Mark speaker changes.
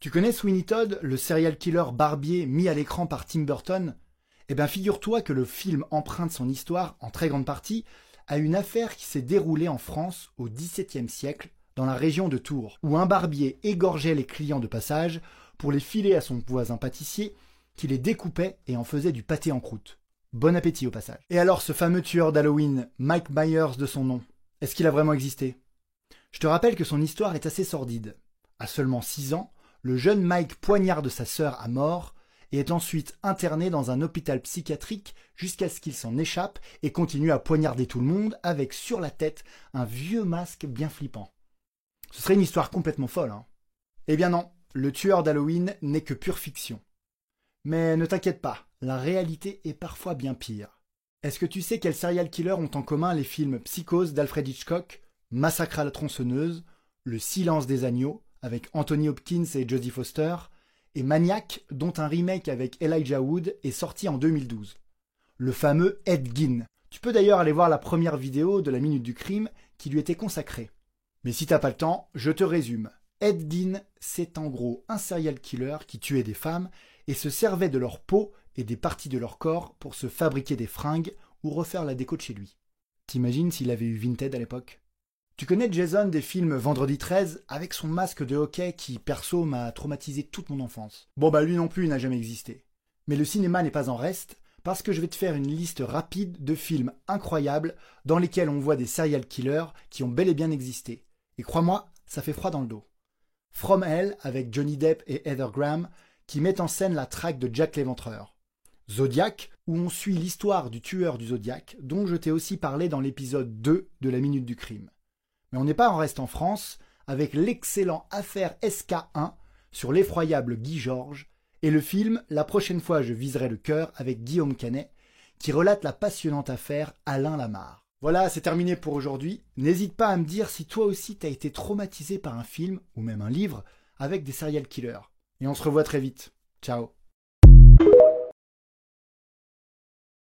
Speaker 1: Tu connais Sweeney Todd, le serial killer barbier mis à l'écran par Tim Burton? Eh bien figure-toi que le film emprunte son histoire, en très grande partie, à une affaire qui s'est déroulée en France au XVIIe siècle, dans la région de Tours, où un barbier égorgeait les clients de passage pour les filer à son voisin pâtissier, qui les découpait et en faisait du pâté en croûte. Bon appétit au passage. Et alors ce fameux tueur d'Halloween, Mike Myers de son nom, est-ce qu'il a vraiment existé? Je te rappelle que son histoire est assez sordide. À seulement 6 ans, le jeune Mike poignarde sa sœur à mort et est ensuite interné dans un hôpital psychiatrique jusqu'à ce qu'il s'en échappe et continue à poignarder tout le monde avec sur la tête un vieux masque bien flippant. Ce serait une histoire complètement folle, hein Eh bien non, le tueur d'Halloween n'est que pure fiction. Mais ne t'inquiète pas, la réalité est parfois bien pire. Est-ce que tu sais quels serial killers ont en commun les films Psychose d'Alfred Hitchcock, Massacre à la tronçonneuse, Le silence des agneaux avec Anthony Hopkins et Jodie Foster, et Maniac dont un remake avec Elijah Wood est sorti en 2012. Le fameux Ed Gein. Tu peux d'ailleurs aller voir la première vidéo de la Minute du Crime qui lui était consacrée. Mais si t'as pas le temps, je te résume. Ed Gein, c'est en gros un serial killer qui tuait des femmes et se servait de leur peau et des parties de leur corps pour se fabriquer des fringues ou refaire la déco de chez lui. T'imagines s'il avait eu Vinted à l'époque? Tu connais Jason des films Vendredi 13 avec son masque de hockey qui, perso, m'a traumatisé toute mon enfance. Bon bah lui non plus n'a jamais existé. Mais le cinéma n'est pas en reste parce que je vais te faire une liste rapide de films incroyables dans lesquels on voit des serial killers qui ont bel et bien existé. Et crois-moi, ça fait froid dans le dos. From Hell avec Johnny Depp et Heather Graham qui met en scène la traque de Jack l'Éventreur. Zodiac, où on suit l'histoire du tueur du Zodiac, dont je t'ai aussi parlé dans l'épisode 2 de la Minute du Crime. Mais on n'est pas en reste en France, avec l'excellent Affaire SK1 sur l'effroyable Guy Georges, et le film La prochaine fois je viserai le cœur avec Guillaume Canet, qui relate la passionnante affaire Alain Lamarre. Voilà, c'est terminé pour aujourd'hui. N'hésite pas à me dire si toi aussi t'as été traumatisé par un film, ou même un livre, avec des serial killers. Et on se revoit très vite. Ciao